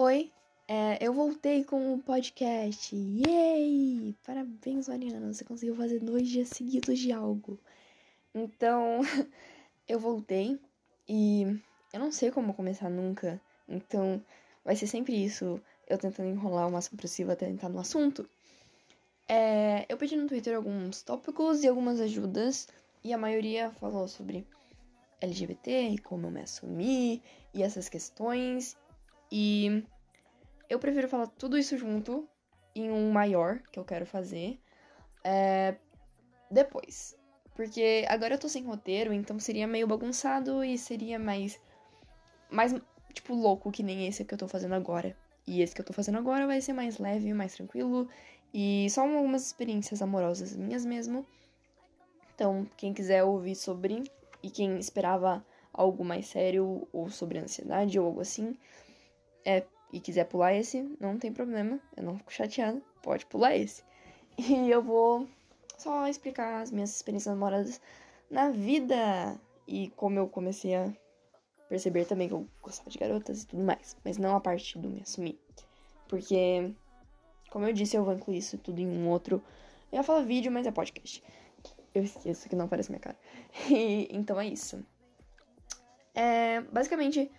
Oi, é, eu voltei com o podcast. Yay! Parabéns, Mariana, você conseguiu fazer dois dias seguidos de algo. Então, eu voltei e eu não sei como começar nunca. Então, vai ser sempre isso, eu tentando enrolar o máximo possível até entrar no assunto. É, eu pedi no Twitter alguns tópicos e algumas ajudas, e a maioria falou sobre LGBT e como eu me assumi e essas questões. E eu prefiro falar tudo isso junto em um maior que eu quero fazer é, depois. Porque agora eu tô sem roteiro, então seria meio bagunçado e seria mais. Mais, tipo, louco que nem esse que eu tô fazendo agora. E esse que eu tô fazendo agora vai ser mais leve, mais tranquilo. E só algumas experiências amorosas minhas mesmo. Então, quem quiser ouvir sobre e quem esperava algo mais sério ou sobre ansiedade ou algo assim, é, e quiser pular esse, não tem problema, eu não fico chateada, pode pular esse. E eu vou só explicar as minhas experiências namoradas na vida e como eu comecei a perceber também que eu gostava de garotas e tudo mais, mas não a parte do me assumir. Porque, como eu disse, eu vou incluir isso tudo em um outro. Eu ia falar vídeo, mas é podcast. Eu esqueço que não aparece minha cara. E, então é isso. É, basicamente,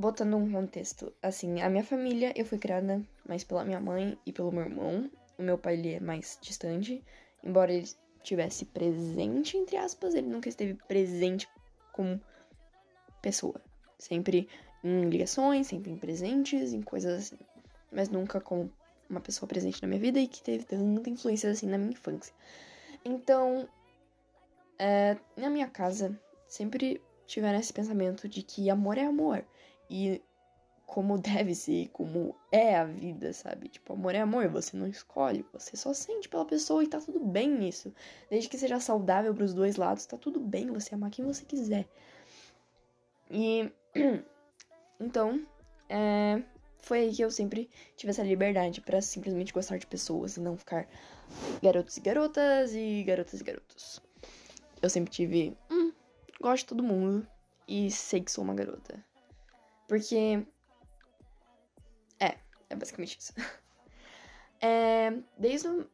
botando um contexto, assim, a minha família, eu fui criada mais pela minha mãe e pelo meu irmão. O meu pai, ele é mais distante. Embora ele estivesse presente, entre aspas, ele nunca esteve presente como pessoa. Sempre em ligações, sempre em presentes, em coisas assim. Mas nunca como uma pessoa presente na minha vida e que teve tanta influência assim na minha infância. Então, é, na minha casa, sempre tiveram esse pensamento de que amor é amor e como deve ser, como é a vida, sabe? Tipo, amor é amor, você não escolhe, você só sente pela pessoa e tá tudo bem nisso. Desde que seja saudável pros dois lados, tá tudo bem você amar quem você quiser. E então, é, foi aí que eu sempre tive essa liberdade para simplesmente gostar de pessoas e não ficar garotos e garotas e garotas e garotos. Eu sempre tive, hum, gosto de todo mundo e sei que sou uma garota. Porque. É, é basicamente isso. É, desde. O...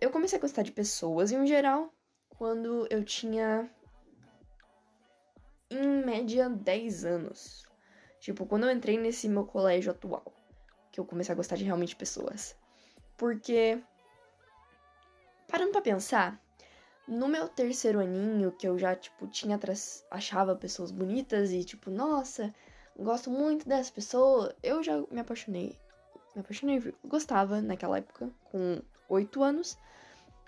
Eu comecei a gostar de pessoas em geral quando eu tinha. Em média 10 anos. Tipo, quando eu entrei nesse meu colégio atual. Que eu comecei a gostar de realmente pessoas. Porque. Parando pra pensar, no meu terceiro aninho, que eu já, tipo, tinha achava pessoas bonitas e, tipo, nossa, gosto muito dessa pessoa, eu já me apaixonei. Me apaixonei, gostava naquela época, com oito anos,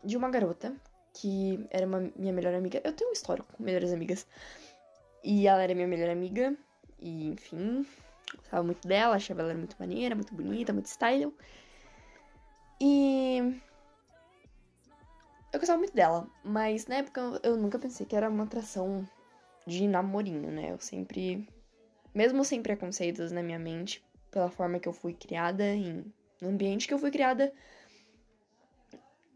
de uma garota que era uma minha melhor amiga. Eu tenho um histórico com melhores amigas. E ela era minha melhor amiga. E, enfim, gostava muito dela, achava ela muito maneira, muito bonita, muito style. E. Eu gostava muito dela, mas na época eu nunca pensei que era uma atração de namorinho, né? Eu sempre mesmo sem preconceitos na minha mente, pela forma que eu fui criada, em, no ambiente que eu fui criada,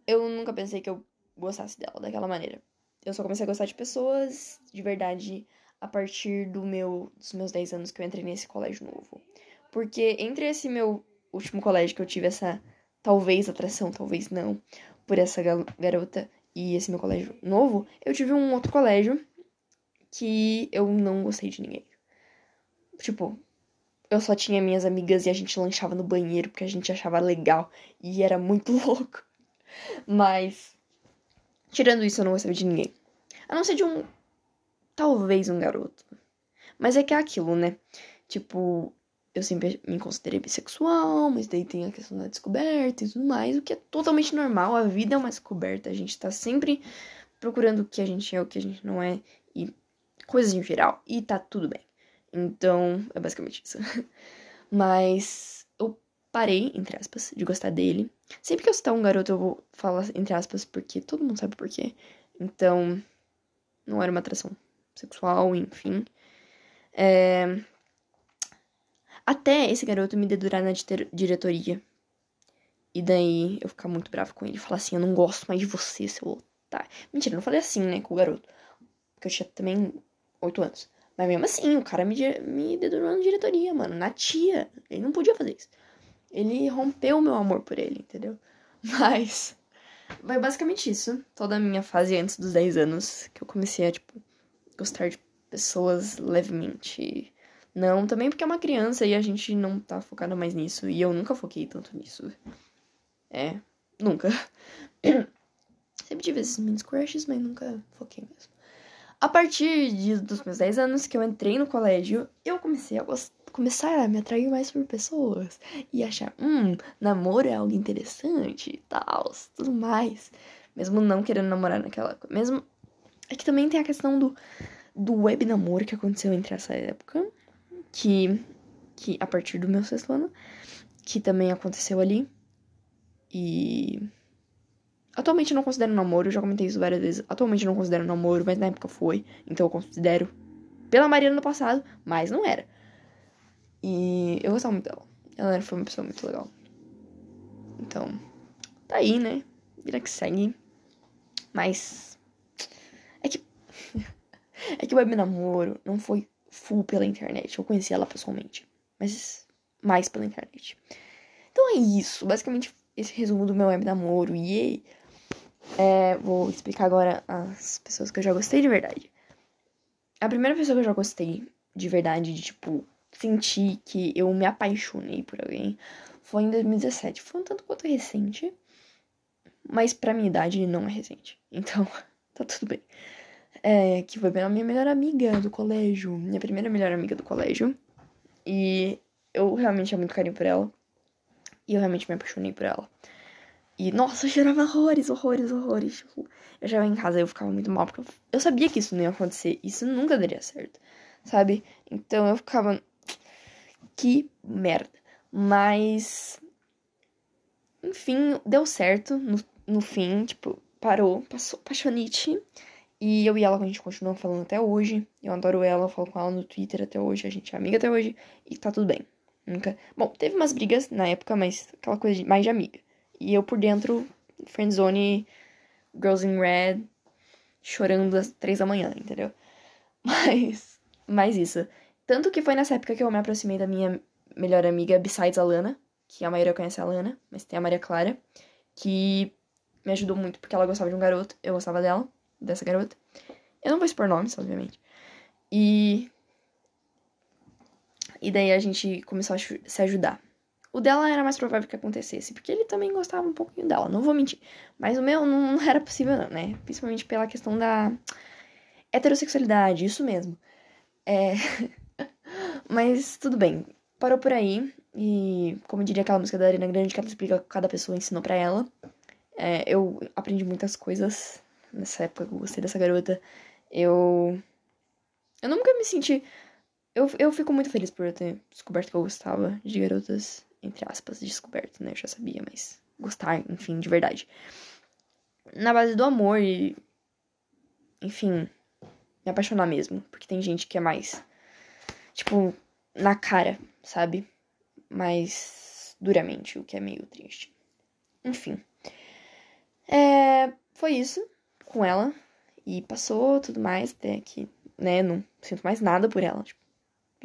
eu nunca pensei que eu gostasse dela daquela maneira. Eu só comecei a gostar de pessoas de verdade a partir do meu, dos meus 10 anos que eu entrei nesse colégio novo. Porque entre esse meu último colégio que eu tive essa talvez atração, talvez não, por essa garota e esse meu colégio novo, eu tive um outro colégio que eu não gostei de ninguém. Tipo, eu só tinha minhas amigas e a gente lanchava no banheiro porque a gente achava legal e era muito louco. Mas, tirando isso, eu não gostava de ninguém. A não ser de um. Talvez um garoto. Mas é que é aquilo, né? Tipo, eu sempre me considerei bissexual, mas daí tem a questão da descoberta e tudo mais, o que é totalmente normal. A vida é uma descoberta, a gente tá sempre procurando o que a gente é, o que a gente não é, e coisas em geral, e tá tudo bem. Então, é basicamente isso. Mas eu parei, entre aspas, de gostar dele. Sempre que eu citar um garoto, eu vou falar entre aspas, porque todo mundo sabe por quê. Então, não era uma atração sexual, enfim. É... Até esse garoto me dedurar na diretoria. E daí eu ficar muito bravo com ele. Falar assim, eu não gosto mais de você, seu otário. Mentira, eu não falei assim, né, com o garoto. Porque eu tinha também oito anos. Mas mesmo assim, o cara me, me dedurou na diretoria, mano. Na tia. Ele não podia fazer isso. Ele rompeu o meu amor por ele, entendeu? Mas. Foi basicamente isso. Toda a minha fase antes dos 10 anos. Que eu comecei a, tipo, gostar de pessoas levemente. Não, também porque é uma criança e a gente não tá focada mais nisso. E eu nunca foquei tanto nisso. É, nunca. Sempre tive esses mini crushes, mas nunca foquei mesmo. A partir de, dos meus 10 anos que eu entrei no colégio, eu comecei a gostar começar a me atrair mais por pessoas e achar, hum, namoro é algo interessante e tal, tudo mais. Mesmo não querendo namorar naquela. Mesmo. É que também tem a questão do, do web namoro que aconteceu entre essa época. Que. Que a partir do meu sexto ano. Que também aconteceu ali. E. Atualmente eu não considero namoro, eu já comentei isso várias vezes. Atualmente eu não considero namoro, mas na época foi. Então eu considero pela Maria no passado, mas não era. E eu gostava muito dela. Ela foi uma pessoa muito legal. Então, tá aí, né? Vida que segue. Mas. É que. é que o web namoro não foi full pela internet. Eu conheci ela pessoalmente. Mas mais pela internet. Então é isso. Basicamente, esse resumo do meu web namoro. E é, vou explicar agora as pessoas que eu já gostei de verdade. A primeira pessoa que eu já gostei de verdade, de tipo, senti que eu me apaixonei por alguém foi em 2017. Foi um tanto quanto recente, mas pra minha idade não é recente. Então, tá tudo bem. É, que foi pela minha melhor amiga do colégio, minha primeira melhor amiga do colégio. E eu realmente tinha muito carinho por ela. E eu realmente me apaixonei por ela. E, nossa, eu chorava horrores, horrores, horrores. Tipo, eu chegava em casa e eu ficava muito mal, porque eu sabia que isso não ia acontecer. Isso nunca daria certo, sabe? Então eu ficava, que merda. Mas. Enfim, deu certo no, no fim, tipo, parou, passou paixonite. E eu e ela a gente continua falando até hoje. Eu adoro ela, eu falo com ela no Twitter até hoje, a gente é amiga até hoje e tá tudo bem. Nunca. Bom, teve umas brigas na época, mas aquela coisa de, mais de amiga. E eu por dentro, friendzone, girls in red, chorando às três da manhã, entendeu? Mas, mais isso. Tanto que foi nessa época que eu me aproximei da minha melhor amiga, besides a Lana, que a maioria conhece a Lana, mas tem a Maria Clara, que me ajudou muito porque ela gostava de um garoto, eu gostava dela, dessa garota. Eu não vou expor nomes, obviamente. E. E daí a gente começou a se ajudar. O dela era mais provável que acontecesse, porque ele também gostava um pouquinho dela, não vou mentir. Mas o meu não era possível, não, né? Principalmente pela questão da heterossexualidade, isso mesmo. É. Mas tudo bem. Parou por aí. E como diria aquela música da Arena Grande que ela explica que cada pessoa ensinou para ela. É, eu aprendi muitas coisas nessa época que eu gostei dessa garota. Eu. Eu nunca me senti. Eu, eu fico muito feliz por eu ter descoberto que eu gostava de garotas, entre aspas, descoberto, né? Eu já sabia, mas gostar, enfim, de verdade. Na base do amor e. Enfim, me apaixonar mesmo. Porque tem gente que é mais tipo, na cara, sabe? Mais duramente, o que é meio triste. Enfim. É, foi isso com ela. E passou tudo mais, até que, né, não sinto mais nada por ela. Tipo,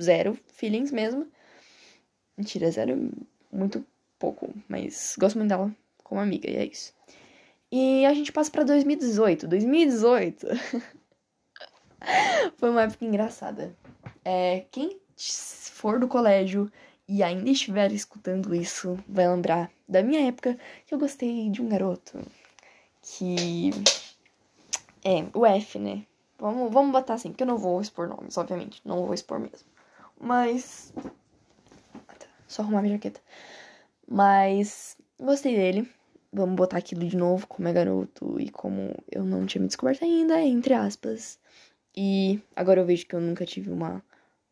zero feelings mesmo. Mentira, zero muito pouco, mas gosto muito dela como amiga, e é isso. E a gente passa pra 2018. 2018 foi uma época engraçada. É, quem for do colégio e ainda estiver escutando isso, vai lembrar da minha época que eu gostei de um garoto que. É, o F, né? Vamos, vamos botar assim, porque eu não vou expor nomes, obviamente. Não vou expor mesmo. Mas. Só arrumar minha jaqueta. Mas. Gostei dele. Vamos botar aquilo de novo, como é garoto e como eu não tinha me descoberto ainda, entre aspas. E agora eu vejo que eu nunca tive uma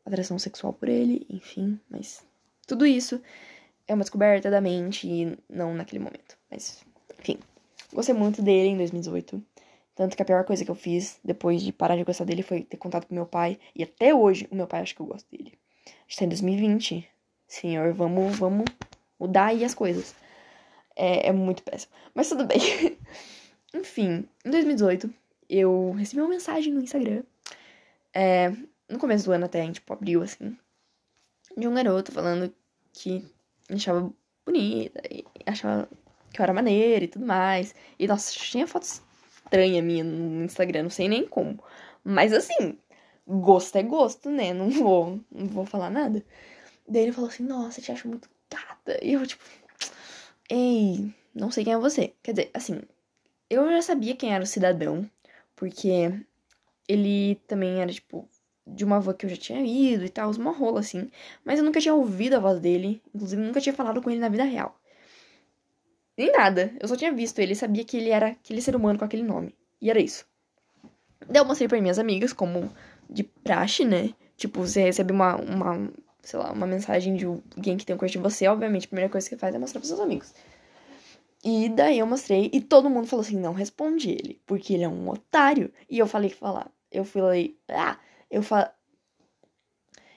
atração sexual por ele, enfim, mas tudo isso é uma descoberta da mente e não naquele momento. Mas, enfim, gostei muito dele em 2018. Tanto que a pior coisa que eu fiz depois de parar de gostar dele foi ter contato com meu pai. E até hoje o meu pai acha que eu gosto dele. A gente tá em 2020. Senhor, vamos, vamos mudar aí as coisas. É, é muito péssimo. Mas tudo bem. Enfim, em 2018, eu recebi uma mensagem no Instagram é, no começo do ano até, tipo, abril, assim, de um garoto falando que me achava bonita e achava que eu era maneira e tudo mais. E, nossa, tinha foto estranha minha no Instagram, não sei nem como. Mas, assim, gosto é gosto, né? Não vou, não vou falar nada. Daí ele falou assim, nossa, te acho muito gata. E eu, tipo, ei, não sei quem é você. Quer dizer, assim, eu já sabia quem era o cidadão, porque ele também era, tipo, de uma avó que eu já tinha ido e tal, uma rola assim. Mas eu nunca tinha ouvido a voz dele, inclusive nunca tinha falado com ele na vida real. Nem nada, eu só tinha visto ele, sabia que ele era aquele ser humano com aquele nome. E era isso. Daí eu mostrei pra minhas amigas, como de praxe, né? Tipo, você recebe uma, uma, sei lá, uma mensagem de alguém que tem um crush de você, obviamente, a primeira coisa que faz é mostrar pros seus amigos. E daí eu mostrei e todo mundo falou assim: não responde ele, porque ele é um otário. E eu falei que falar. Eu fui lá ah, eu falo.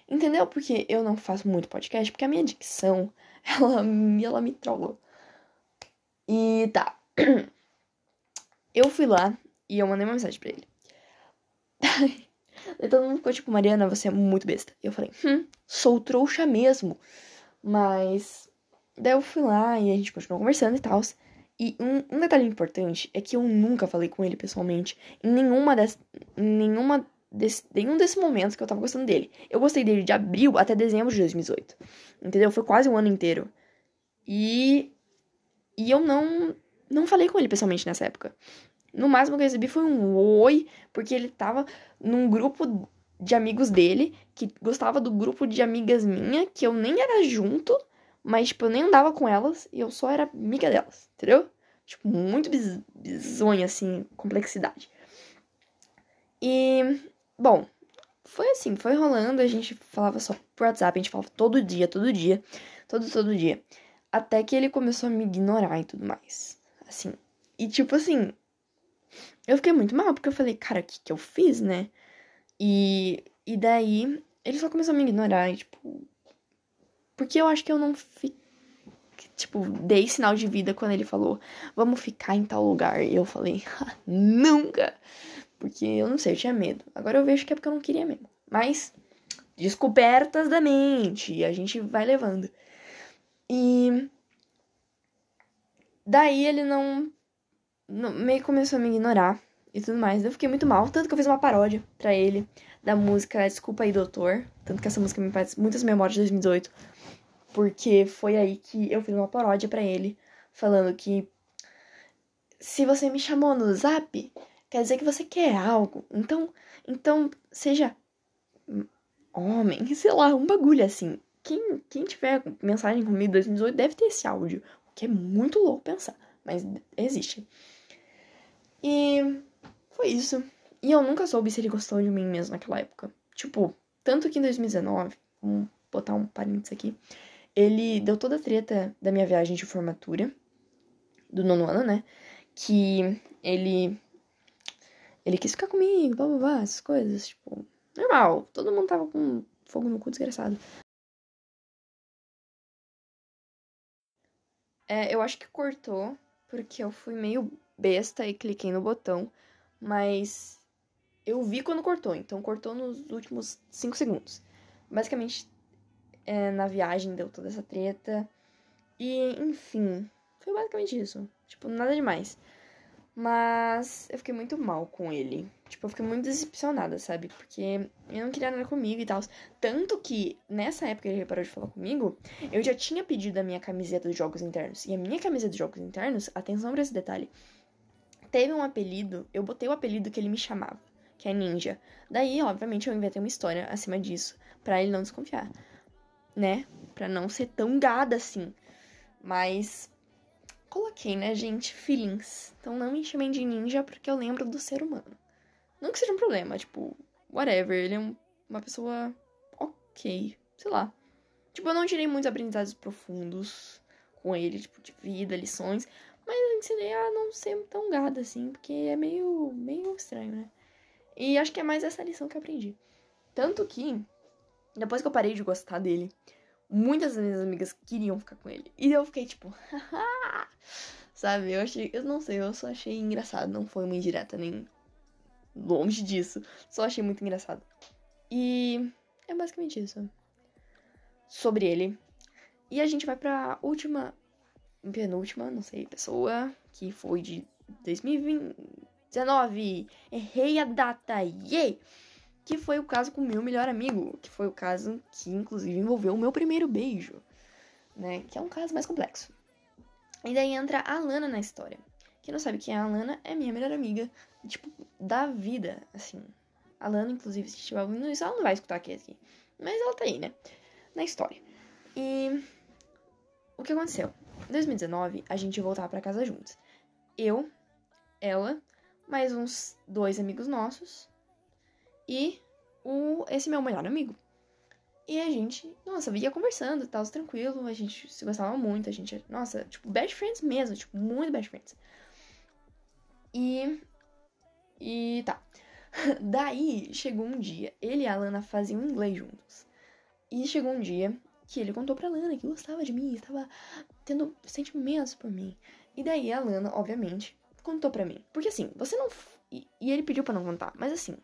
Entendeu? Porque eu não faço muito podcast, porque a minha dicção, ela, ela me trollou. E tá. Eu fui lá e eu mandei uma mensagem pra ele. Daí todo mundo ficou tipo, Mariana, você é muito besta. E eu falei, hum, sou trouxa mesmo. Mas. Daí eu fui lá e a gente continuou conversando e tal. E um, um, detalhe importante é que eu nunca falei com ele pessoalmente. Em nenhuma das. Em nenhuma desse, nenhum desses momentos que eu tava gostando dele. Eu gostei dele de abril até dezembro de 2018. Entendeu? Foi quase um ano inteiro. E. E eu não. Não falei com ele pessoalmente nessa época. No máximo que eu recebi foi um oi, porque ele tava num grupo de amigos dele, que gostava do grupo de amigas minha, que eu nem era junto, mas, tipo, eu nem andava com elas, e eu só era amiga delas, entendeu? Tipo, muito biz bizonha, assim, complexidade. E Bom, foi assim, foi rolando, a gente falava só por WhatsApp, a gente falava todo dia, todo dia, todo, todo dia. Até que ele começou a me ignorar e tudo mais. Assim. E tipo assim, eu fiquei muito mal, porque eu falei, cara, o que, que eu fiz, né? E, e daí, ele só começou a me ignorar, e, tipo. Porque eu acho que eu não fiquei. Tipo, dei sinal de vida quando ele falou, vamos ficar em tal lugar. E eu falei, nunca! Porque eu não sei, eu tinha medo. Agora eu vejo que é porque eu não queria mesmo. Mas, descobertas da mente, a gente vai levando. E. Daí ele não, Meio começou a me ignorar e tudo mais. Eu fiquei muito mal. Tanto que eu fiz uma paródia pra ele da música Desculpa aí, Doutor. Tanto que essa música me faz muitas memórias de 2018. Porque foi aí que eu fiz uma paródia para ele, falando que se você me chamou no zap, quer dizer que você quer algo. Então, então seja homem, sei lá, um bagulho assim. Quem, quem tiver mensagem comigo em 2018 deve ter esse áudio, o que é muito louco pensar, mas existe. E foi isso. E eu nunca soube se ele gostou de mim mesmo naquela época. Tipo, tanto que em 2019, vamos botar um parênteses aqui, ele deu toda a treta da minha viagem de formatura, do nono ano, né? Que ele ele quis ficar comigo, blá blá blá, essas coisas, tipo, normal. Todo mundo tava com fogo no cu desgraçado. É, eu acho que cortou, porque eu fui meio besta e cliquei no botão, mas eu vi quando cortou, então cortou nos últimos 5 segundos. Basicamente, é, na viagem deu toda essa treta. E, enfim, foi basicamente isso. Tipo, nada demais. Mas eu fiquei muito mal com ele. Tipo, eu fiquei muito decepcionada, sabe? Porque ele não queria nada comigo e tal. Tanto que, nessa época ele parou de falar comigo, eu já tinha pedido a minha camiseta dos jogos internos. E a minha camiseta dos jogos internos, atenção pra esse detalhe, teve um apelido, eu botei o apelido que ele me chamava, que é Ninja. Daí, obviamente, eu inventei uma história acima disso, para ele não desconfiar, né? Pra não ser tão gada assim. Mas coloquei, né, gente, feelings. Então não me chamem de ninja porque eu lembro do ser humano. Não que seja um problema, tipo, whatever. Ele é um, uma pessoa ok, sei lá. Tipo, eu não tirei muitos aprendizados profundos com ele, tipo, de vida, lições. Mas eu ensinei a não ser tão gada assim, porque é meio, meio estranho, né? E acho que é mais essa lição que eu aprendi. Tanto que, depois que eu parei de gostar dele, muitas das minhas amigas queriam ficar com ele. E eu fiquei tipo, sabe? Eu achei, eu não sei, eu só achei engraçado. Não foi uma indireta nem longe disso. Só achei muito engraçado. E é basicamente isso. Sobre ele. E a gente vai pra última, penúltima, não sei, pessoa, que foi de 2019. Errei a data, yay! Que foi o caso com o meu melhor amigo. Que foi o caso que, inclusive, envolveu o meu primeiro beijo. Né? Que é um caso mais complexo. E daí entra a Lana na história. Quem não sabe quem é a Lana é minha melhor amiga, tipo, da vida, assim. A Lana, inclusive, se estiver ouvindo isso, ela não vai escutar aqui, aqui. Mas ela tá aí, né? Na história. E o que aconteceu? Em 2019, a gente ia voltar para casa juntos. Eu, ela, mais uns dois amigos nossos e o esse meu melhor amigo. E a gente, nossa, ia conversando e tal, tranquilo, a gente se gostava muito, a gente, nossa, tipo, best friends mesmo, tipo, muito best friends. E. E tá. Daí chegou um dia, ele e a Lana faziam inglês juntos. E chegou um dia que ele contou pra Lana que gostava de mim, estava tendo sentimentos por mim. E daí a Lana, obviamente, contou pra mim. Porque assim, você não. E, e ele pediu para não contar, mas assim,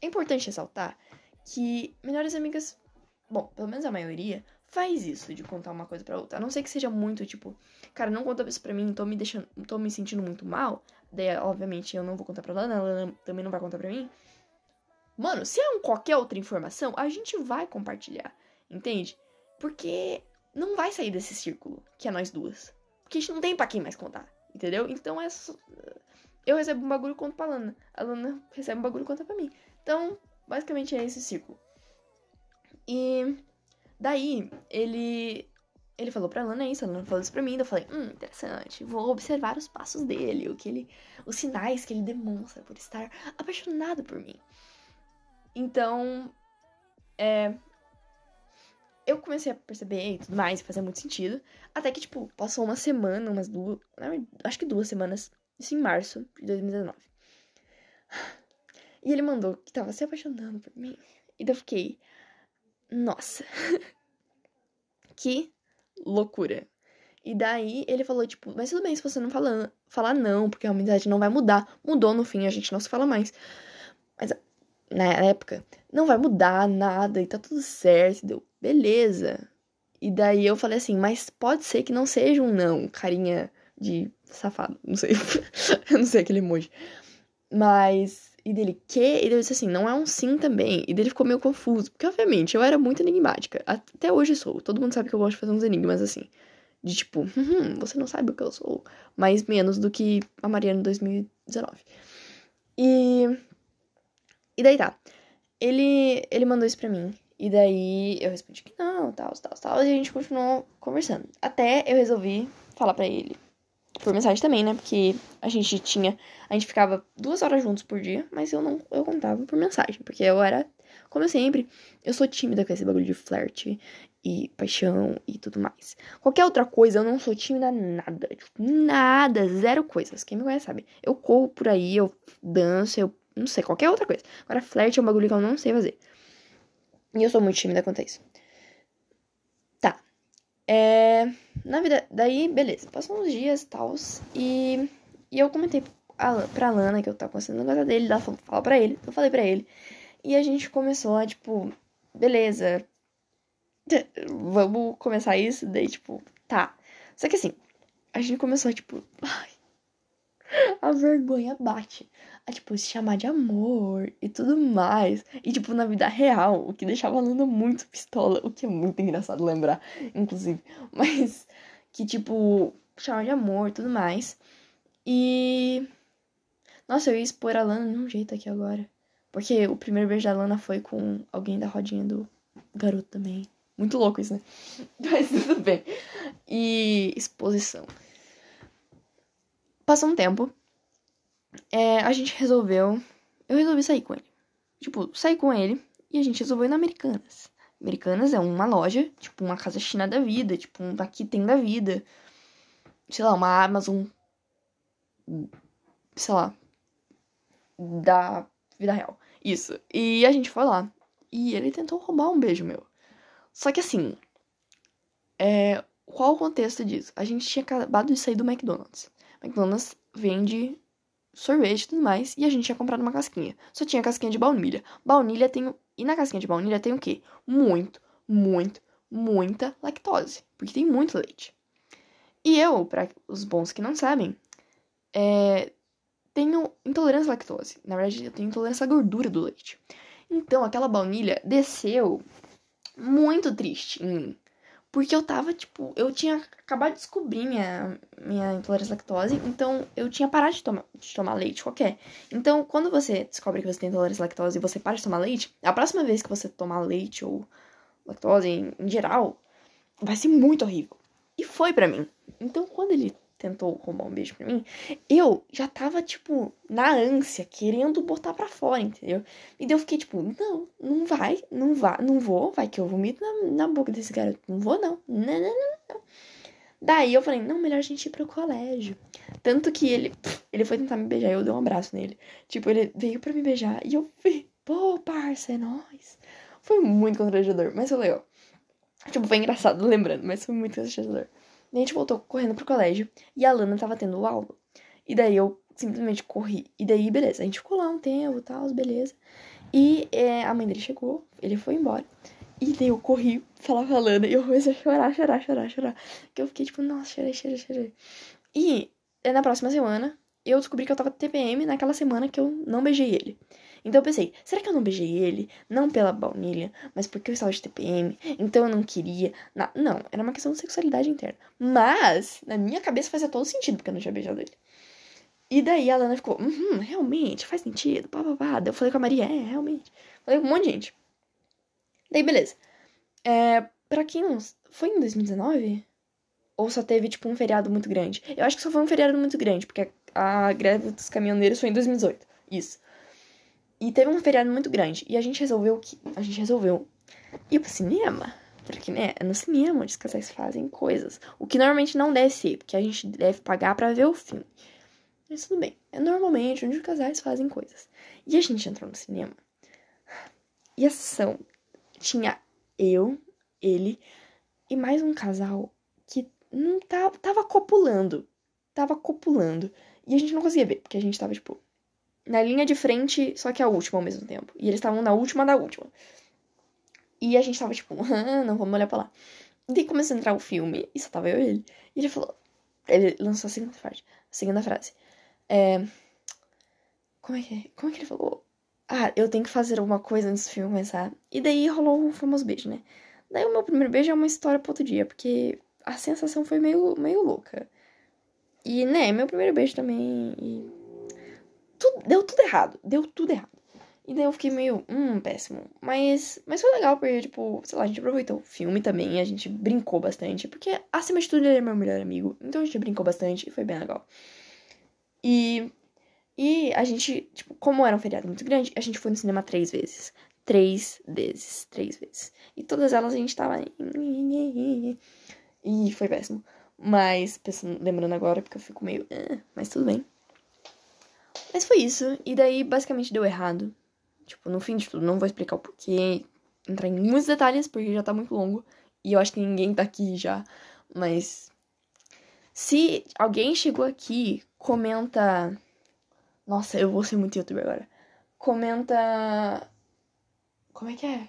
é importante ressaltar que melhores amigas, bom, pelo menos a maioria, faz isso de contar uma coisa pra outra. A não ser que seja muito tipo, cara, não conta isso pra mim, tô me deixando. tô me sentindo muito mal. Daí, obviamente, eu não vou contar pra Lana, a Lana também não vai contar pra mim. Mano, se é um qualquer outra informação, a gente vai compartilhar, entende? Porque não vai sair desse círculo, que é nós duas. Porque a gente não tem pra quem mais contar, entendeu? Então é só... Eu recebo um bagulho e conto pra Lana. A Lana recebe um bagulho e conta pra mim. Então, basicamente é esse círculo. E daí, ele ele falou pra Lana isso, a Lana falou isso pra mim, eu falei, hum, interessante, vou observar os passos dele, o que ele, os sinais que ele demonstra por estar apaixonado por mim. Então, é, eu comecei a perceber e tudo mais, fazia muito sentido, até que, tipo, passou uma semana, umas duas, acho que duas semanas, isso em março de 2019. E ele mandou que tava se apaixonando por mim, e daí eu fiquei, nossa, que loucura. E daí ele falou, tipo, mas tudo bem se você não falar, falar não, porque a amizade não vai mudar. Mudou no fim, a gente não se fala mais. Mas na época, não vai mudar nada e tá tudo certo. Deu, beleza. E daí eu falei assim, mas pode ser que não seja um não, carinha de safado. Não sei. eu não sei aquele emoji. Mas. E dele, que? E ele disse assim, não é um sim também. E dele ficou meio confuso. Porque, obviamente, eu era muito enigmática. Até hoje sou. Todo mundo sabe que eu gosto de fazer uns enigmas assim. De tipo, hum, você não sabe o que eu sou. Mais menos do que a Mariana em 2019. E. E daí tá. Ele, ele mandou isso pra mim. E daí eu respondi que não, tal, tal, tal. E a gente continuou conversando. Até eu resolvi falar pra ele por mensagem também, né? Porque a gente tinha. A gente ficava duas horas juntos por dia, mas eu não. Eu contava por mensagem. Porque eu era. Como sempre, eu sou tímida com esse bagulho de flerte e paixão e tudo mais. Qualquer outra coisa, eu não sou tímida nada. Tipo, nada, zero coisas. Quem me conhece sabe. Eu corro por aí, eu danço, eu não sei, qualquer outra coisa. Agora, flerte é um bagulho que eu não sei fazer. E eu sou muito tímida quanto a isso. Tá. É. Na vida. Daí, beleza. Passou uns dias e tal. E. E eu comentei pra Lana que eu tava conhecendo o negócio dele. Ela falou, fala pra ele. Eu falei pra ele. E a gente começou a, tipo. Beleza. Vamos começar isso. Daí, tipo, tá. Só que assim. A gente começou a, tipo. Ai, a vergonha bate. A, tipo, se chamar de amor e tudo mais. E, tipo, na vida real, o que deixava a Luna muito pistola. O que é muito engraçado lembrar, inclusive. Mas que, tipo, chamar de amor e tudo mais. E. Nossa, eu ia expor a Lana de um jeito aqui agora. Porque o primeiro beijo da Lana foi com alguém da rodinha do garoto também. Muito louco isso, né? Mas tudo bem. E exposição. Passou um tempo. É, a gente resolveu. Eu resolvi sair com ele. Tipo, sair com ele e a gente resolveu ir na Americanas. Americanas é uma loja, tipo, uma casa china da vida, tipo, um daqui tem da vida. Sei lá, uma Amazon. Sei lá. Da vida real. Isso. E a gente foi lá. E ele tentou roubar um beijo meu. Só que assim. É, qual o contexto disso? A gente tinha acabado de sair do McDonald's. McDonald's vende sorvete e tudo mais, e a gente tinha comprado uma casquinha. Só tinha casquinha de baunilha. Baunilha tem. E na casquinha de baunilha tem o quê? Muito, muito, muita lactose. Porque tem muito leite. E eu, para os bons que não sabem, é, tenho intolerância à lactose. Na verdade, eu tenho intolerância à gordura do leite. Então, aquela baunilha desceu muito triste em mim. Porque eu tava, tipo, eu tinha acabado de descobrir minha, minha intolerância à lactose, então eu tinha parado de, toma, de tomar leite qualquer. Então, quando você descobre que você tem intolerância à lactose e você para de tomar leite, a próxima vez que você tomar leite ou lactose em, em geral, vai ser muito horrível. E foi para mim. Então, quando ele tentou roubar um beijo pra mim, eu já tava, tipo, na ânsia, querendo botar pra fora, entendeu? E daí eu fiquei, tipo, não, não vai, não vai, não vou, vai que eu vomito na, na boca desse garoto. Não vou, não. Não, não, não, não. Daí eu falei, não, melhor a gente ir pro colégio. Tanto que ele, ele foi tentar me beijar e eu dei um abraço nele. Tipo, ele veio pra me beijar e eu vi, pô, parça, é nóis. Foi muito constrangedor, mas foi legal. Tipo, foi engraçado lembrando, mas foi muito constrangedor. A gente voltou correndo pro colégio e a Lana tava tendo aula. E daí eu simplesmente corri. E daí, beleza, a gente ficou lá um tempo e tal, beleza. E é, a mãe dele chegou, ele foi embora. E daí eu corri, falava a Lana, e eu comecei a chorar, chorar, chorar, chorar. Que eu fiquei tipo, nossa, chorei, chorei, chorei. E é, na próxima semana, eu descobri que eu tava TPM naquela semana que eu não beijei ele. Então eu pensei, será que eu não beijei ele? Não pela baunilha, mas porque eu estava de TPM, então eu não queria. Não, era uma questão de sexualidade interna. Mas, na minha cabeça fazia todo sentido porque eu não tinha beijado ele. E daí a Lana ficou, uhum, realmente, faz sentido, pá, pá, pá. Daí eu falei com a Maria, é, realmente. Falei com um monte de gente. Daí, beleza. É, pra quem não. Foi em 2019? Ou só teve, tipo, um feriado muito grande? Eu acho que só foi um feriado muito grande, porque a, a greve dos caminhoneiros foi em 2018. Isso. E teve um feriado muito grande. E a gente resolveu que. A gente resolveu ir pro cinema. Porque, né, é no cinema onde os casais fazem coisas. O que normalmente não deve ser, porque a gente deve pagar para ver o filme. Mas tudo bem. É normalmente onde os casais fazem coisas. E a gente entrou no cinema. E a sessão tinha eu, ele e mais um casal que não tava, tava copulando. Tava copulando. E a gente não conseguia ver, porque a gente tava, tipo, na linha de frente, só que a última ao mesmo tempo. E eles estavam na última da última. E a gente tava tipo, ah, não vamos olhar pra lá. E daí começou a entrar o filme, e só tava eu e ele. E ele falou. Ele lançou a segunda frase. A segunda frase. É. Como é que é? Como é que ele falou? Ah, eu tenho que fazer alguma coisa antes do filme começar. E daí rolou o famoso beijo, né? Daí o meu primeiro beijo é uma história pro outro dia, porque a sensação foi meio, meio louca. E, né, meu primeiro beijo também. E tudo, deu tudo errado. Deu tudo errado. E daí eu fiquei meio, hum, péssimo. Mas, mas foi legal, porque, tipo, sei lá, a gente aproveitou o filme também, a gente brincou bastante. Porque, acima de tudo, ele é meu melhor amigo. Então a gente brincou bastante e foi bem legal. E, e a gente, tipo, como era um feriado muito grande, a gente foi no cinema três vezes. Três vezes, três vezes. E todas elas a gente tava. E foi péssimo. Mas, pensando, lembrando agora, porque eu fico meio. Eh, mas tudo bem. Mas foi isso. E daí, basicamente, deu errado. Tipo, no fim de tudo, não vou explicar o porquê, entrar em muitos detalhes, porque já tá muito longo. E eu acho que ninguém tá aqui já. Mas. Se alguém chegou aqui, comenta. Nossa, eu vou ser muito youtuber agora. Comenta. Como é que é?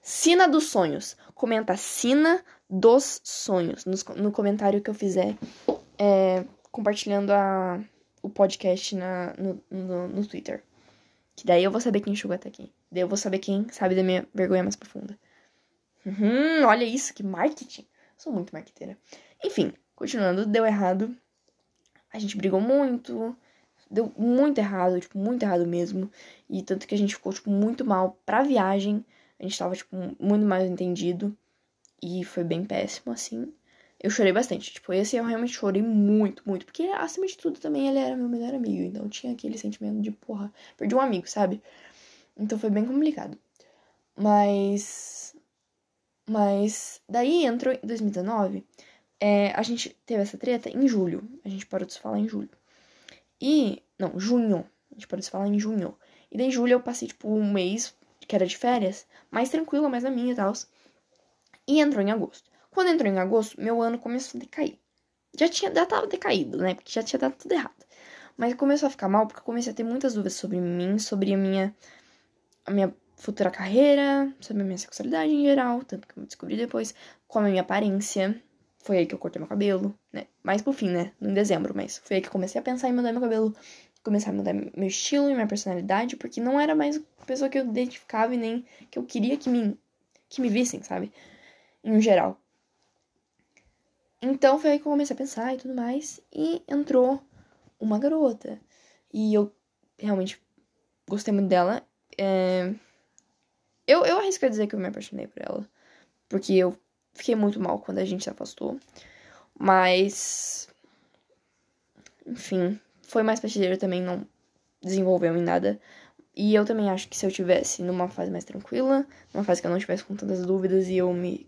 Sina dos sonhos. Comenta Sina dos sonhos no, comentário que eu fizer é, compartilhando a o podcast na, no, no, no, Twitter. Que daí eu vou saber quem chegou até aqui. Daí eu vou saber quem sabe da minha vergonha mais profunda. Uhum, olha isso, que marketing. Sou muito marqueteira. Enfim, continuando, deu errado. A gente brigou muito. Deu muito errado, tipo, muito errado mesmo. E tanto que a gente ficou, tipo, muito mal pra viagem. A gente tava, tipo, muito mais entendido. E foi bem péssimo, assim eu chorei bastante. Tipo, esse eu realmente chorei muito, muito. Porque, acima de tudo, também ele era meu melhor amigo. Então tinha aquele sentimento de, porra, perdi um amigo, sabe? Então foi bem complicado. Mas. Mas. Daí entrou em 2019. É, a gente teve essa treta em julho. A gente parou de se falar em julho. E. Não, junho. A gente parou de se falar em junho. E daí, em julho, eu passei, tipo, um mês que era de férias, mais tranquila, mais na minha e tal. E entrou em agosto. Quando entrou em agosto, meu ano começou a decair. Já tinha, já tava decaído, né? Porque já tinha dado tudo errado. Mas começou a ficar mal porque eu comecei a ter muitas dúvidas sobre mim, sobre a minha, a minha futura carreira, sobre a minha sexualidade em geral, tanto que eu descobri depois, como a minha aparência. Foi aí que eu cortei meu cabelo, né? Mais pro fim, né? Em dezembro, mas foi aí que eu comecei a pensar em mudar meu cabelo, começar a mudar meu estilo e minha personalidade, porque não era mais a pessoa que eu identificava e nem que eu queria que me, que me vissem, sabe? Em geral. Então foi aí que eu comecei a pensar e tudo mais, e entrou uma garota. E eu realmente gostei muito dela. É... Eu, eu arrisco a dizer que eu me apaixonei por ela. Porque eu fiquei muito mal quando a gente se afastou. Mas. Enfim, foi mais passageiro também, não desenvolveu em nada. E eu também acho que se eu tivesse numa fase mais tranquila, numa fase que eu não tivesse com tantas dúvidas e eu me.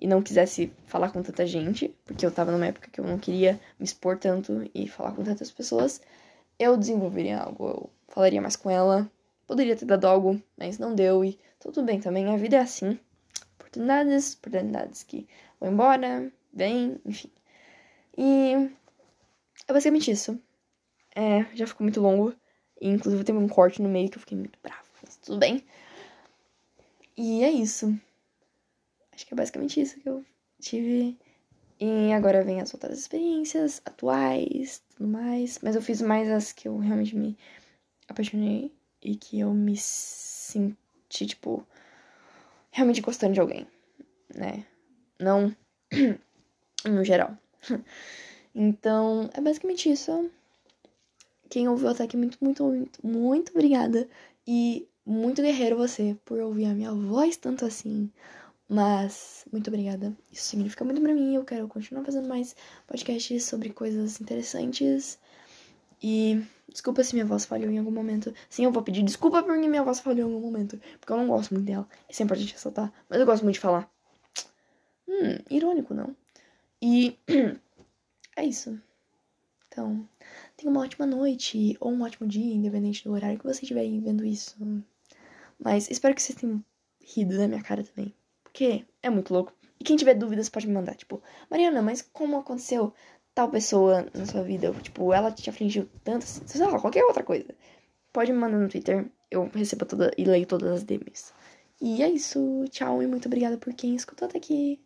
E não quisesse falar com tanta gente, porque eu tava numa época que eu não queria me expor tanto e falar com tantas pessoas, eu desenvolveria algo, eu falaria mais com ela. Poderia ter dado algo, mas não deu e tudo bem também, a vida é assim. Oportunidades, oportunidades que vão embora, vem, enfim. E é basicamente isso. É, já ficou muito longo. E, inclusive teve um corte no meio que eu fiquei muito brava. Mas tudo bem. E é isso. Acho que é basicamente isso que eu tive. E agora vem as outras experiências atuais, tudo mais. Mas eu fiz mais as que eu realmente me apaixonei e que eu me senti, tipo, realmente gostando de alguém, né? Não no geral. Então, é basicamente isso. Quem ouviu até aqui, muito, muito, muito, muito obrigada. E muito guerreiro você por ouvir a minha voz tanto assim. Mas, muito obrigada. Isso significa muito pra mim. Eu quero continuar fazendo mais podcasts sobre coisas interessantes. E desculpa se minha voz falhou em algum momento. Sim, eu vou pedir desculpa porque minha voz falhou em algum momento. Porque eu não gosto muito dela. É importante ressaltar. Mas eu gosto muito de falar. Hum, irônico, não? E é isso. Então, tenha uma ótima noite ou um ótimo dia, independente do horário que você estiver vendo isso. Mas espero que vocês tenham rido da minha cara também. Porque é muito louco. E quem tiver dúvidas pode me mandar. Tipo, Mariana, mas como aconteceu tal pessoa na sua vida? Tipo, ela te afligiu tanto, sei lá, qualquer outra coisa. Pode me mandar no Twitter. Eu recebo toda e leio todas as DMs. E é isso. Tchau e muito obrigada por quem escutou até aqui.